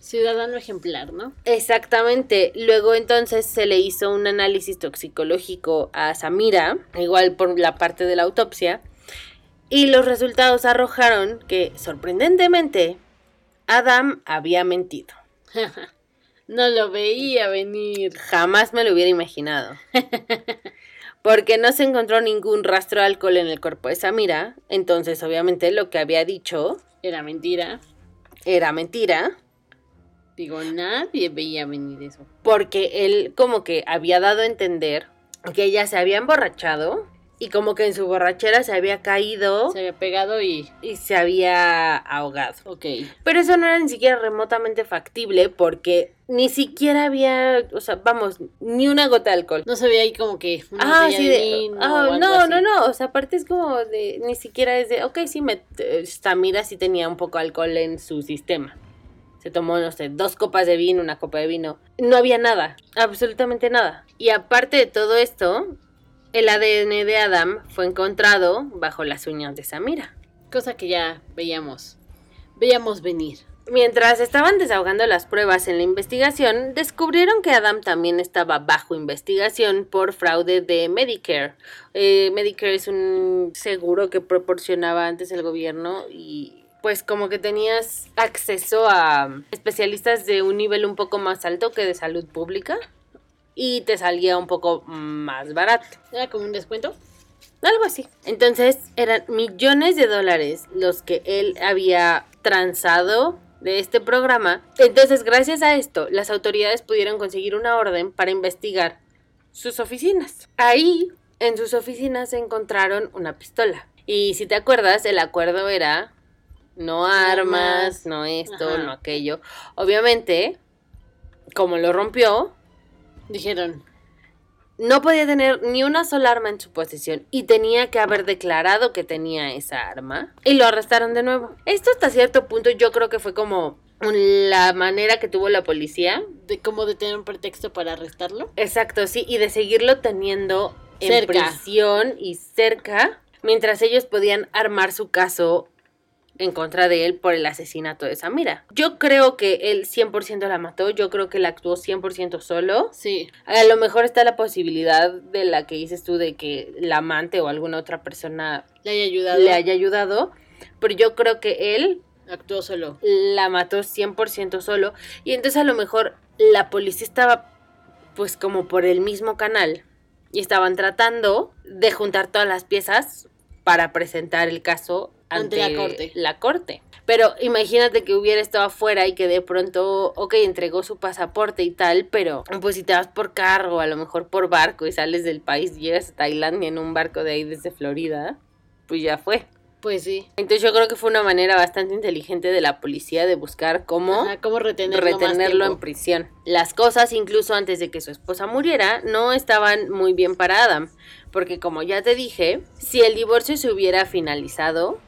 Ciudadano ejemplar, ¿no? Exactamente. Luego entonces se le hizo un análisis toxicológico a Samira, igual por la parte de la autopsia, y los resultados arrojaron que, sorprendentemente, Adam había mentido. no lo veía venir. Jamás me lo hubiera imaginado. Porque no se encontró ningún rastro de alcohol en el cuerpo de Samira, entonces obviamente lo que había dicho Era mentira. era mentira. Digo, nadie veía venir eso. porque él como que había dado a entender que ella se había emborrachado y como que en su borrachera se había caído Se había pegado y... y se había ahogado. Ok. Pero eso no era ni siquiera remotamente factible porque ni siquiera había, o sea, vamos, ni una gota de alcohol. No se veía ahí como que una Ah, sí, de de, vino o algo no, así. no, no, o sea, aparte es como de, ni siquiera es de, ok, sí, me, Samira sí tenía un poco de alcohol en su sistema. Se tomó, no sé, dos copas de vino, una copa de vino. No había nada, absolutamente nada. Y aparte de todo esto, el ADN de Adam fue encontrado bajo las uñas de Samira. Cosa que ya veíamos. Veíamos venir. Mientras estaban desahogando las pruebas en la investigación, descubrieron que Adam también estaba bajo investigación por fraude de Medicare. Eh, Medicare es un seguro que proporcionaba antes el gobierno y pues como que tenías acceso a especialistas de un nivel un poco más alto que de salud pública y te salía un poco más barato. Era como un descuento. Algo así. Entonces eran millones de dólares los que él había transado de este programa. Entonces, gracias a esto, las autoridades pudieron conseguir una orden para investigar sus oficinas. Ahí, en sus oficinas, se encontraron una pistola. Y si te acuerdas, el acuerdo era no armas, no esto, Ajá. no aquello. Obviamente, como lo rompió, Dijeron, no podía tener ni una sola arma en su posesión y tenía que haber declarado que tenía esa arma y lo arrestaron de nuevo. Esto hasta cierto punto yo creo que fue como la manera que tuvo la policía. de cómo de tener un pretexto para arrestarlo. Exacto, sí, y de seguirlo teniendo en prisión y cerca mientras ellos podían armar su caso en contra de él por el asesinato de Samira. Yo creo que él 100% la mató, yo creo que él actuó 100% solo. Sí. A lo mejor está la posibilidad de la que dices tú de que la amante o alguna otra persona Le haya ayudado. le haya ayudado, pero yo creo que él Actuó solo. la mató 100% solo y entonces a lo mejor la policía estaba pues como por el mismo canal y estaban tratando de juntar todas las piezas para presentar el caso Ante ante, la corte. la corte. Pero imagínate que hubiera estado afuera y que de pronto, ok, entregó su pasaporte y tal, pero pues si te vas por carro, a lo mejor por barco y sales del país, llegas a Tailandia en un barco de ahí desde Florida, pues ya fue. Pues sí. Entonces yo creo que fue una manera bastante inteligente de la policía de buscar cómo Ajá, ¿Cómo retenerlo, retenerlo en prisión. Las cosas, incluso antes de que su esposa muriera, no estaban muy bien para Adam. Porque como ya te dije, si el divorcio se hubiera finalizado,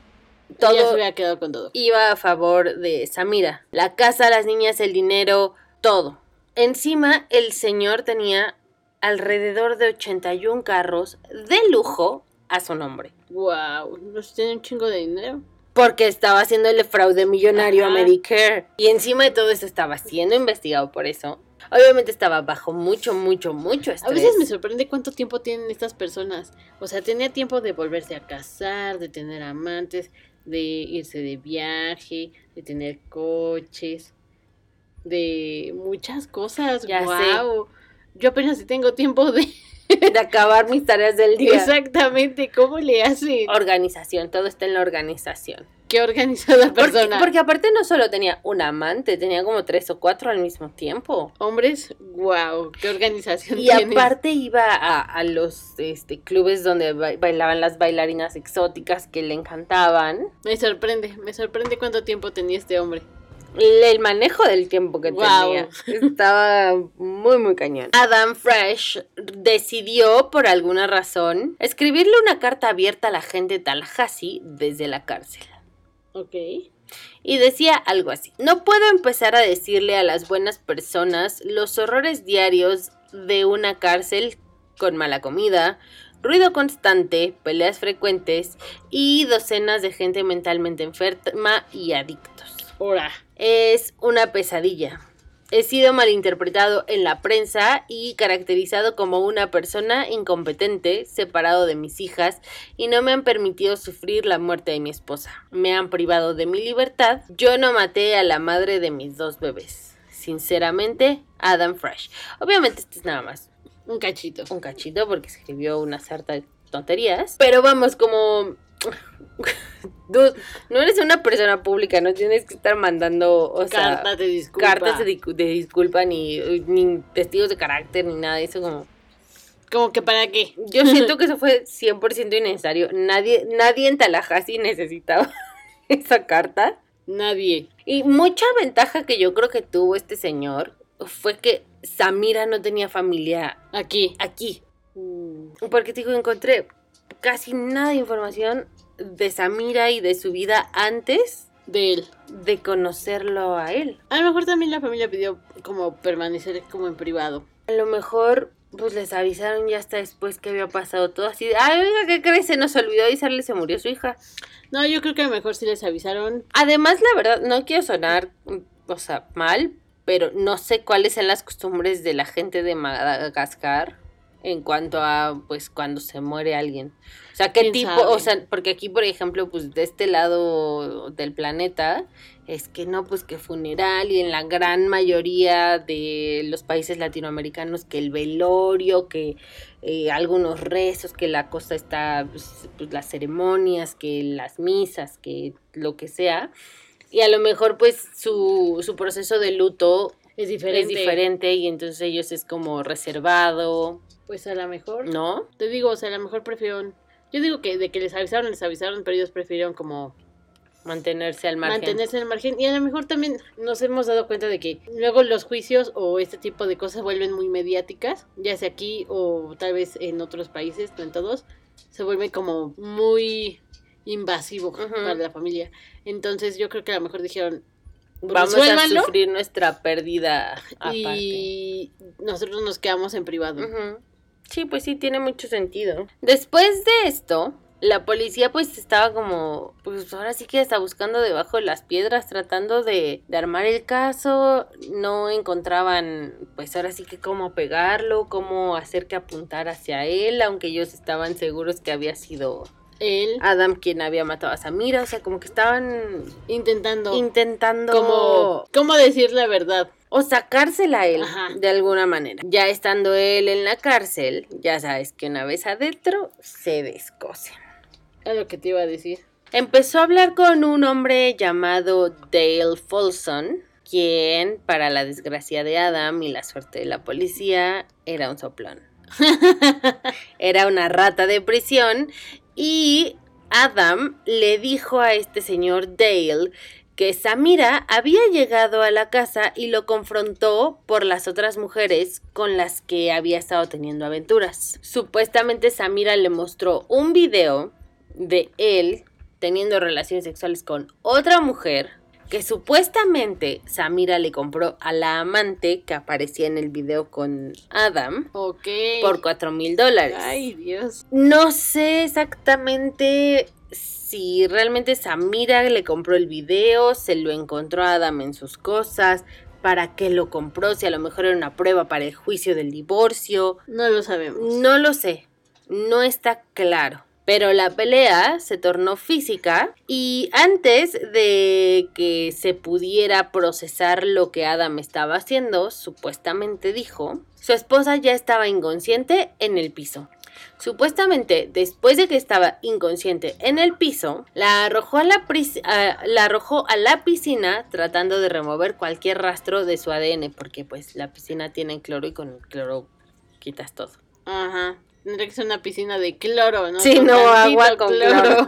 Ella se todo hubiera quedado con todo. iba a favor de Samira. La casa, las niñas, el dinero, todo. Encima, el señor tenía alrededor de 81 carros de lujo a su nombre. Wow, nos tiene un chingo de dinero. Porque estaba haciendo el fraude millonario a. Medicare. Y encima de todo esto estaba siendo investigado por eso. Obviamente estaba bajo mucho, mucho, mucho estrés. A veces me sorprende cuánto tiempo tienen estas personas. O sea, tenía tiempo de volverse a casar, de tener amantes, de irse de viaje, de tener coches, de muchas cosas. Ya sé. wow. Yo apenas si tengo tiempo de de acabar mis tareas del día. exactamente cómo le hace. Organización, todo está en la organización. Qué organizada persona. porque aparte no solo tenía un amante, tenía como tres o cuatro al mismo tiempo. Hombres, wow, qué organización Y tienes. aparte iba a, a los este, clubes donde ba- bailaban las bailarinas exóticas que le encantaban. Me sorprende, me sorprende cuánto tiempo tenía este hombre. El manejo del tiempo que Guau. tenía estaba muy, muy cañón. Adam Fresh decidió, por alguna razón, escribirle una carta abierta a la gente de Tallahassee desde la cárcel. Ok. Y decía algo así. No puedo empezar a decirle a las buenas personas los horrores diarios de una cárcel con mala comida, ruido constante, peleas frecuentes y docenas de gente mentalmente enferma y adictos. Ahora. Es una pesadilla. He sido malinterpretado en la prensa y caracterizado como una persona incompetente, separado de mis hijas, y no me han permitido sufrir la muerte de mi esposa. Me han privado de mi libertad. Yo no maté a la madre de mis dos bebés. Sinceramente, Adam Fresh. Obviamente esto es nada más Un cachito. un cachito porque escribió una sarta de tonterías. Pero vamos, como... Dude, no eres una persona pública, no tienes que estar mandando, o sea, Cartas de disculpa. cartas de, dicu- de disculpa ni, ni testigos de carácter ni nada de eso como Como que para qué. yo siento que eso fue 100% innecesario nadie nadie en Tallahassee necesitaba esa carta Nadie. y mucha ventaja que yo creo que tuvo este señor fue que Samira no tenía familia Aquí. aquí porque te digo encontré casi nada de información de Samira y de su vida antes De él. de conocerlo a él A lo mejor también la familia pidió como permanecer como en privado. A lo mejor, pues les avisaron ya hasta después que había pasado todo así ay, oiga, ¿qué crees? Se nos olvidó avisarle, se murió su hija. No, yo creo que a lo mejor sí les avisaron. Además, la verdad, no quiero sonar, o sea, mal, pero no sé cuáles son las costumbres de la gente de Madagascar en cuanto a, pues, cuando se muere alguien. O sea, qué ¿Quién tipo, sabe? o sea, porque aquí, por ejemplo, pues, de este lado del planeta, es que no, pues, que funeral y en la gran mayoría de los países latinoamericanos que el velorio, que eh, algunos rezos, que la cosa está, pues, pues, las ceremonias, que las misas, que lo que sea. Y a lo mejor pues su, su proceso de luto Es diferente. es diferente y entonces ellos es como reservado, Pues a lo mejor. ¿no? Te digo, o sea, a lo mejor prefirieron. Yo digo que de que les avisaron, les avisaron, pero ellos prefirieron como Mantenerse al margen. mantenerse en el margen. Y a lo mejor también nos hemos dado cuenta de que luego los juicios o este tipo de cosas vuelven muy mediáticas, ya sea aquí o tal vez en otros países, no en todos, se vuelve como muy invasivo para la familia. Entonces yo creo que a lo mejor dijeron, Vamos a sufrir nuestra pérdida aparte. y nosotros nos quedamos en privado. Sí, pues sí, tiene mucho sentido. Después de esto, la policía pues estaba como, pues ahora sí que está buscando debajo de las piedras, tratando de, de armar el caso. No encontraban, pues ahora sí que cómo pegarlo, cómo hacer que apuntar hacia él, aunque ellos estaban seguros que había sido Él Adam quien había matado a Samira. O sea, como que estaban intentando intentando como, ¿cómo decir la verdad? o sacársela a él Ajá. de alguna manera. Ya estando él en la cárcel, ya sabes que una vez adentro se descose. Es lo que te iba a decir. Empezó a hablar con un hombre llamado Dale Folsom, quien, para la desgracia de Adam y la suerte de la policía, era un soplón. Era una rata de prisión y Adam le dijo a este señor Dale que Samira había llegado a la casa y lo confrontó por las otras mujeres con las que había estado teniendo aventuras. Supuestamente Samira le mostró un video de él teniendo relaciones sexuales con otra mujer que supuestamente Samira le compró a la amante que aparecía en el video con Adam por cuatro mil dólares. Ay, Dios. No sé exactamente si realmente Samira le compró el video, se lo encontró a Adam en sus cosas, para qué lo compró, si a lo mejor era una prueba para el juicio del divorcio. No lo sabemos. No lo sé, no está claro. Pero la pelea se tornó física y antes de que se pudiera procesar lo que Adam estaba haciendo, supuestamente dijo, su esposa ya estaba inconsciente en el piso. Supuestamente, después de que estaba inconsciente en el piso, la arrojó a la, la arrojó a la piscina tratando de remover cualquier rastro de su ADN, porque pues la piscina tiene cloro y con el cloro quitas todo. Ajá. Tendría que ser una piscina de cloro, ¿no? Sí, Con no, agua con cloro.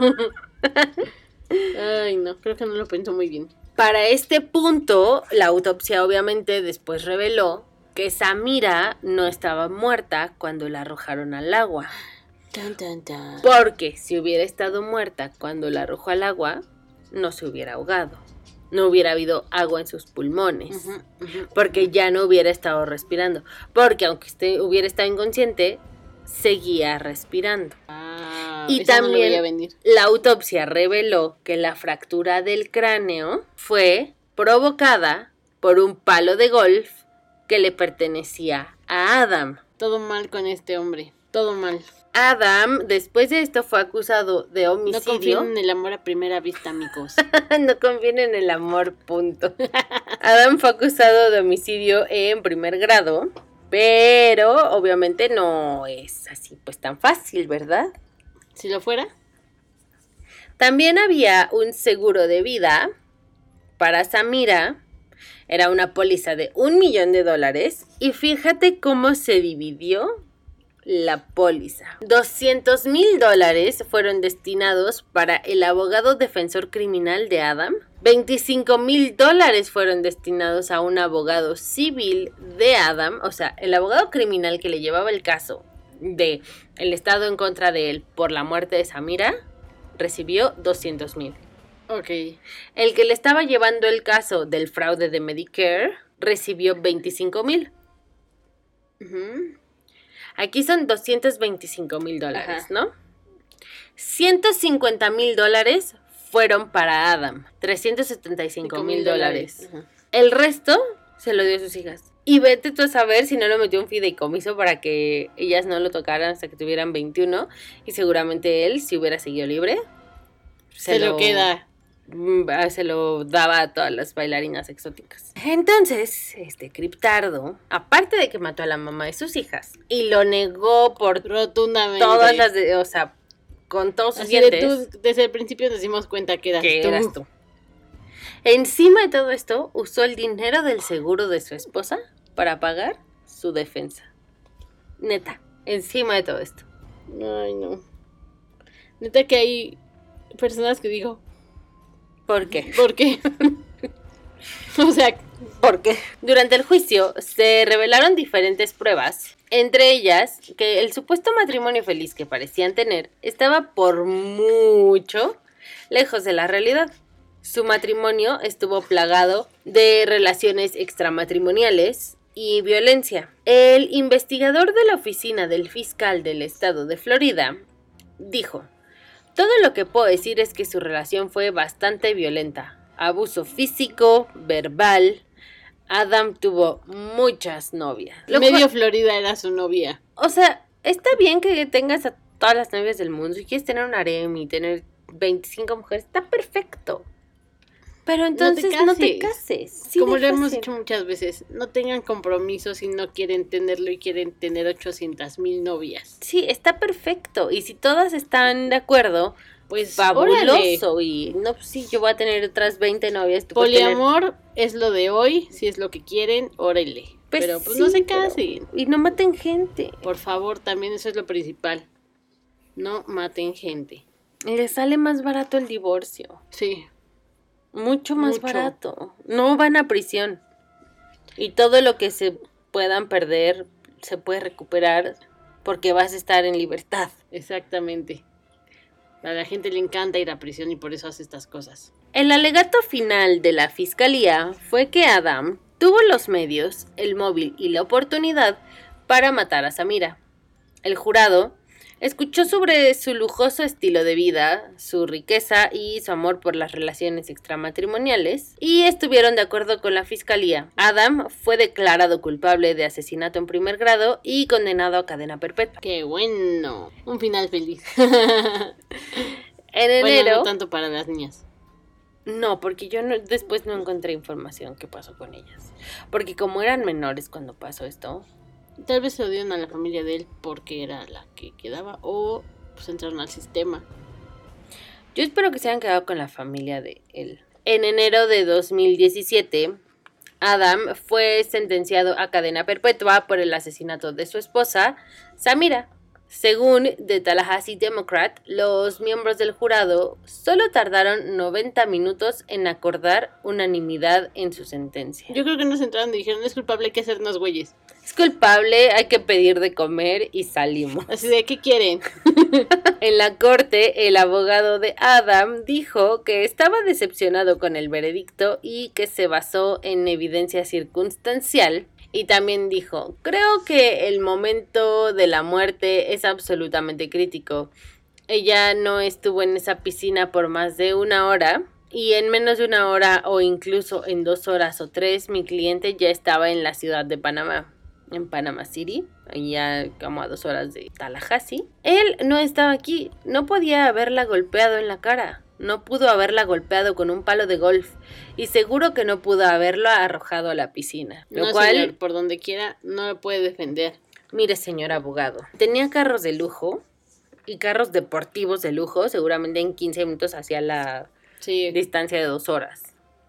Ay, no, creo que no lo pensó muy bien. Para este punto, la autopsia obviamente después reveló que Samira no estaba muerta cuando la arrojaron al agua. Tan, tan, tan. Porque si hubiera estado muerta cuando la arrojó al agua, no se hubiera ahogado. No hubiera habido agua en sus pulmones. Porque ya no hubiera estado respirando. Porque aunque esté- hubiera estado inconsciente, seguía respirando. Ah, Y no también- venir. La autopsia reveló que la fractura del cráneo fue provocada por un palo de golf que le pertenecía a Adam. Todo mal con este hombre. Todo mal. Adam, después de esto, fue acusado de No homicidio. confíen en el amor a primera vista, amigos. no conviene en el amor, punto. Adam fue acusado de homicidio en primer grado, pero obviamente no es así pues tan fácil, ¿verdad? si lo fuera, También había un seguro de vida para Samira. Era una póliza de un millón de dólares. Y fíjate cómo se dividió la póliza. 200 mil dólares fueron destinados para el abogado defensor criminal de Adam. 25 mil dólares fueron destinados a un abogado civil de Adam. O sea, el abogado criminal que le llevaba el caso de el estado en contra de él por la muerte de Samira recibió 200 mil. ok. El que le estaba llevando el caso del fraude de Medicare recibió 25 mil. Ujú. Aquí son 225 mil dólares. ¿no? 150 mil dólares fueron para Adam. 375 mil dólares. Ajá. El resto se lo dio a sus hijas. Y vete tú a saber si no lo metió un fideicomiso para que ellas no lo tocaran hasta que tuvieran 21. Y seguramente él, si hubiera seguido libre, Se, lo queda. Mm, ah, se lo daba a todas las bailarinas exóticas. Entonces, este Criptardo, aparte de que mató a la mamá de sus hijas y lo negó por Rotundamente. todas las de, o sea, con todos sus Así de dientes, tú, desde el principio nos dimos cuenta que eras que tú. eras tú. Encima de todo esto, usó el dinero del seguro de su esposa para pagar su defensa. Neta, encima de todo esto. Ay, no. Neta que hay personas que digo, ¿Por qué? ¿por qué? o sea, ¿Por qué? Durante el juicio se revelaron diferentes pruebas, entre ellas que el supuesto matrimonio feliz que parecían tener estaba por mucho lejos de la realidad. Su matrimonio estuvo plagado de relaciones extramatrimoniales y violencia. El investigador de la oficina del fiscal del estado de Florida dijo, todo lo que puedo decir es que su relación fue bastante violenta. Abuso físico, verbal. Adam tuvo muchas novias. Lo medio cual- Florida era su novia. o sea, está bien que tengas a todas las novias del mundo. Si quieres tener un harem y tener 25 mujeres, está perfecto. Pero entonces no te cases. Sí, Como lo hemos dicho muchas veces, no tengan compromiso si no quieren tenerlo y quieren tener 800 mil novias. Sí, está perfecto. Y si todas están de acuerdo, Pues órale. fabuloso. Y no, pues sí, yo voy a tener otras 20 novias. tener- Poliamor es lo de hoy, si es lo que quieren, órale. Pues pero pues sí, no se pero- casen. Y no maten gente. Por favor, también eso es lo principal. No maten gente. Le sale más barato el divorcio. Sí. Mucho más Mucho. barato. No van a prisión. Y todo lo que se puedan perder se puede recuperar porque vas a estar en libertad. Exactamente. A la gente le encanta ir a prisión y por eso hace estas cosas. El alegato final de la fiscalía fue que Adam tuvo los medios, el móvil y la oportunidad para matar a Samira. El jurado escuchó sobre su lujoso estilo de vida, su riqueza y su amor por las relaciones extramatrimoniales y estuvieron de acuerdo con la fiscalía. Adam fue declarado culpable de asesinato en primer grado y condenado a cadena perpetua. Qué bueno. Un final feliz. En bueno, enero... no tanto para las niñas. No, porque yo no- después no encontré información qué pasó con ellas. Porque como eran menores cuando pasó esto, Tal vez se lo a la familia de él porque era la que quedaba o pues entraron al sistema. yo espero que se hayan quedado con la familia de él. En enero de 2017, Adam fue sentenciado a cadena perpetua por el asesinato de su esposa, Samira. Según The Tallahassee Democrat, los miembros del jurado solo tardaron 90 minutos en acordar unanimidad en su sentencia. Yo creo que nos entraron y dijeron, es culpable, hay que hacernos güeyes. Es culpable, hay que pedir de comer y salimos. Así de, ¿qué quieren? En la corte, el abogado de Adam dijo que estaba decepcionado con el veredicto y que se basó en evidencia circunstancial. Y también dijo, creo que el momento de la muerte es absolutamente crítico. Ella no estuvo en esa piscina por más de una hora. Y en menos de una hora o incluso en dos horas o tres, mi cliente ya estaba en la ciudad de Panamá, en Panama City, ya como a dos horas de Tallahassee. Él no estaba aquí, no podía haberla golpeado en la cara, no pudo haberla golpeado con un palo de golf y seguro que no pudo haberlo arrojado a la piscina. Lo no, cual, señor, por donde quiera, no me puede defender. mire señor abogado, tenía carros de lujo y carros deportivos de lujo, seguramente en 15 minutos hacia la Sí, distancia de dos horas.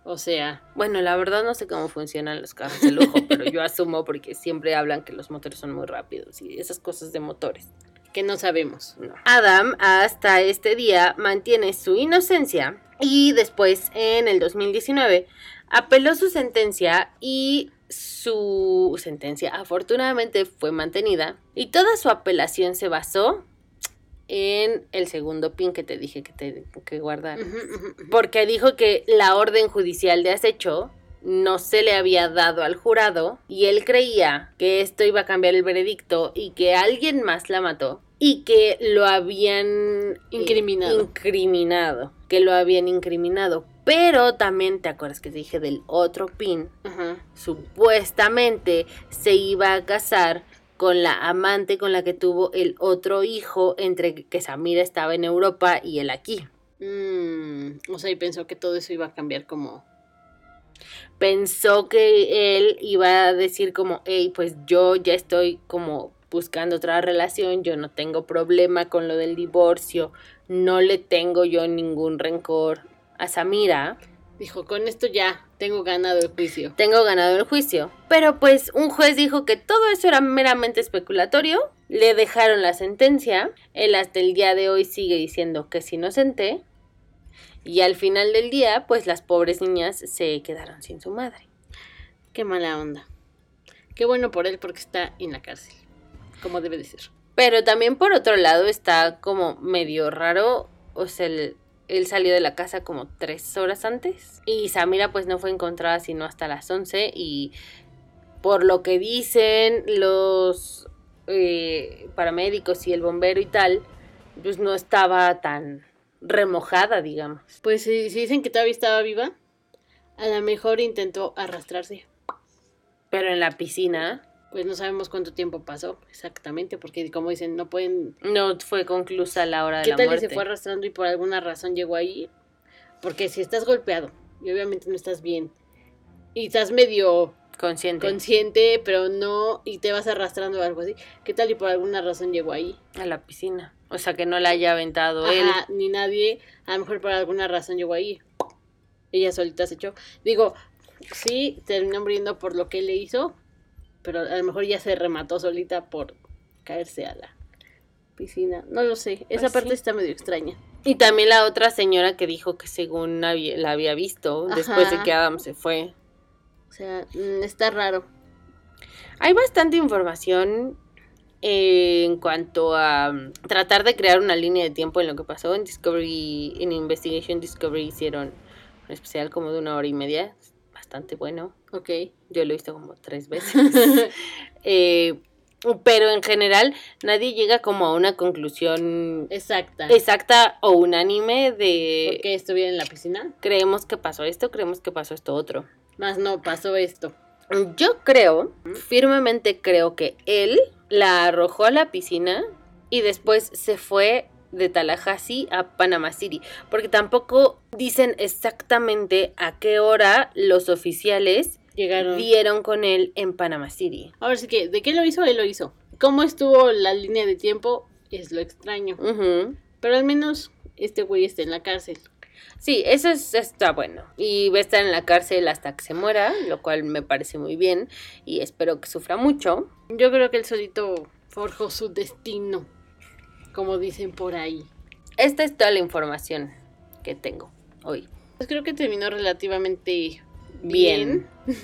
o sea, Bueno, la verdad no sé cómo funcionan los carros de lujo, pero yo asumo porque siempre hablan que los motores son muy rápidos y esas cosas de motores. Que no sabemos. No. Adam hasta este día mantiene su inocencia y después en el 2019 apeló su sentencia y su sentencia afortunadamente fue mantenida y toda su apelación se basó en el segundo pin que te dije que te que guardar. Porque dijo que la orden judicial de acecho no se le había dado al jurado y él creía que esto iba a cambiar el veredicto y que alguien más la mató y que lo habían eh, Incriminado. incriminado, que lo habían incriminado. Pero también te acuerdas que te dije del otro pin, supuestamente se iba a casar con la amante con la que tuvo el otro hijo entre que Samira estaba en Europa y él aquí. Mm, o sea, y pensó que todo eso iba a cambiar como... pensó que él iba a decir como, hey, pues yo ya estoy como buscando otra relación, yo no tengo problema con lo del divorcio, no le tengo yo ningún rencor a Samira, Dijo, con esto ya tengo ganado el juicio. tengo ganado el juicio. Pero pues un juez dijo que todo eso era meramente especulatorio, le dejaron la sentencia, él hasta el día de hoy sigue diciendo que es inocente. Y al final del día, pues las pobres niñas se quedaron sin su madre. Qué mala onda. Qué bueno por él porque está en la cárcel. Como debe de ser. Pero también por otro lado está como medio raro, o sea, él, él salió de la casa como tres horas antes y Samira pues no fue encontrada sino hasta las 11 y por lo que dicen los eh, paramédicos y el bombero y tal, pues no estaba tan remojada, digamos. Pues si, si dicen que todavía estaba viva, a lo mejor intentó arrastrarse. Pero en la piscina Pues no sabemos cuánto tiempo pasó exactamente, porque como dicen, no pueden... no fue conclusa la hora de ¿Qué la tal y muerte. se fue arrastrando y por alguna razón llegó ahí? Porque si estás golpeado y obviamente no estás bien y estás medio Consciente. consciente, pero no, y te vas arrastrando o algo así, ¿qué tal y por alguna razón llegó ahí? a la piscina. O sea, que no la haya aventado él. Ni nadie, a lo mejor por alguna razón llegó ahí. Ella solita se echó. Digo, sí, terminó muriendo por lo que él le hizo, pero a lo mejor ya se remató solita por caerse a la piscina. No lo sé, esa Pues parte sí. está medio extraña. Y también la otra señora que dijo que según había- la había visto después de que Adam se fue. O sea, mm, está raro. Hay bastante información eh, en cuanto a mm, tratar de crear una línea de tiempo en lo que pasó en Discovery, en Investigation Discovery hicieron un especial como de una hora y media, bastante bueno. Ok. Yo lo he visto como tres veces. Eh, pero en general nadie llega como a una conclusión Exacta. exacta o unánime de ¿Por qué estuviera en la piscina? creemos que pasó esto, creemos que pasó esto otro. Más no, pasó esto. Yo creo, firmemente creo que él la arrojó a la piscina y después se fue de Tallahassee a Panama City, porque tampoco dicen exactamente a qué hora los oficiales Llegaron. dieron con él en Panama City. Ahora sí que, ¿de qué lo hizo? Él lo hizo. ¿Cómo estuvo la línea de tiempo? Es lo extraño. Pero al menos este güey está en la cárcel. Sí, eso es- está bueno. Y va a estar en la cárcel hasta que se muera, lo cual me parece muy bien y espero que sufra mucho. Yo creo que él solito forjó su destino. Como dicen por ahí. Esta es toda la información que tengo hoy. Pues creo que terminó relativamente Bien. bien.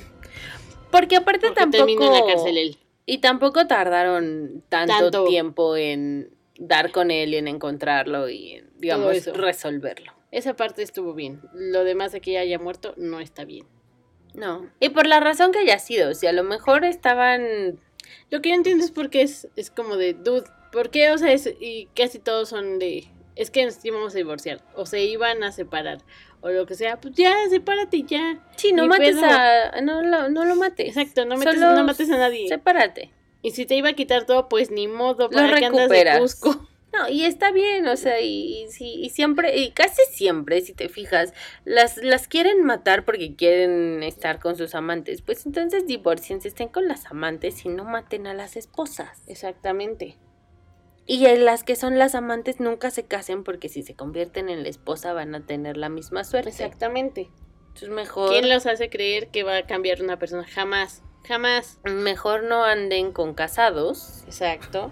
Porque aparte Porque tampoco... terminó en la cárcel él. Y tampoco tardaron tanto, Tanto. tiempo en dar con él y en encontrarlo y, en, digamos, eso. resolverlo. Esa parte estuvo bien. Lo demás de que ya haya muerto no está bien. No. Y por la razón que haya sido, si a lo mejor estaban... Lo que yo entiendo es porque es, es como de, dude, ¿por qué? O sea, es- y casi todos son de, es que nos íbamos a divorciar, o se iban a separar, o lo que sea, pues ya, sepárate ya. Sí, no mates pedo. a... No lo, no lo mates. Exacto, no, metes, Solo no mates a nadie. Sepárate. Y si te iba a quitar todo, pues ni modo, Lo para que andas de. Cusco. No, y está bien, o sea, y, y, y siempre, y casi siempre, si te fijas, las, las quieren matar porque quieren estar con sus amantes. Pues entonces divorciense, estén con las amantes y no maten a las esposas. Exactamente. Y en las que son las amantes nunca se casen porque si se convierten en la esposa van a tener la misma suerte. Exactamente. Entonces mejor, ¿Quién los hace creer que va a cambiar una persona? Jamás. Jamás. mejor no anden con casados. Exacto.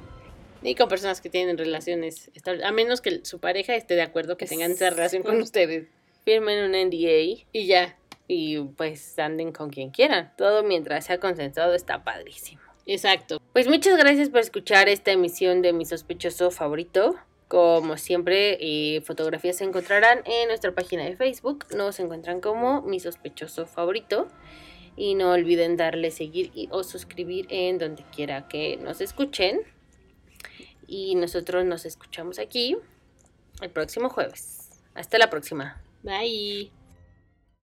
Ni con personas que tienen relaciones estables. A menos que su pareja esté de acuerdo que tengan esa relación con ustedes. Firmen un NDA Y ya. y pues anden con quien quieran. Todo mientras sea consensuado está padrísimo. Exacto. Pues muchas gracias por escuchar esta emisión de mi sospechoso favorito. Como siempre, eh, fotografías se encontrarán en nuestra página de Facebook. Nos encuentran como mi sospechoso favorito. Y no olviden darle seguir y, o suscribir en donde quiera que nos escuchen. Y nosotros nos escuchamos aquí el próximo jueves. Hasta la próxima. Bye.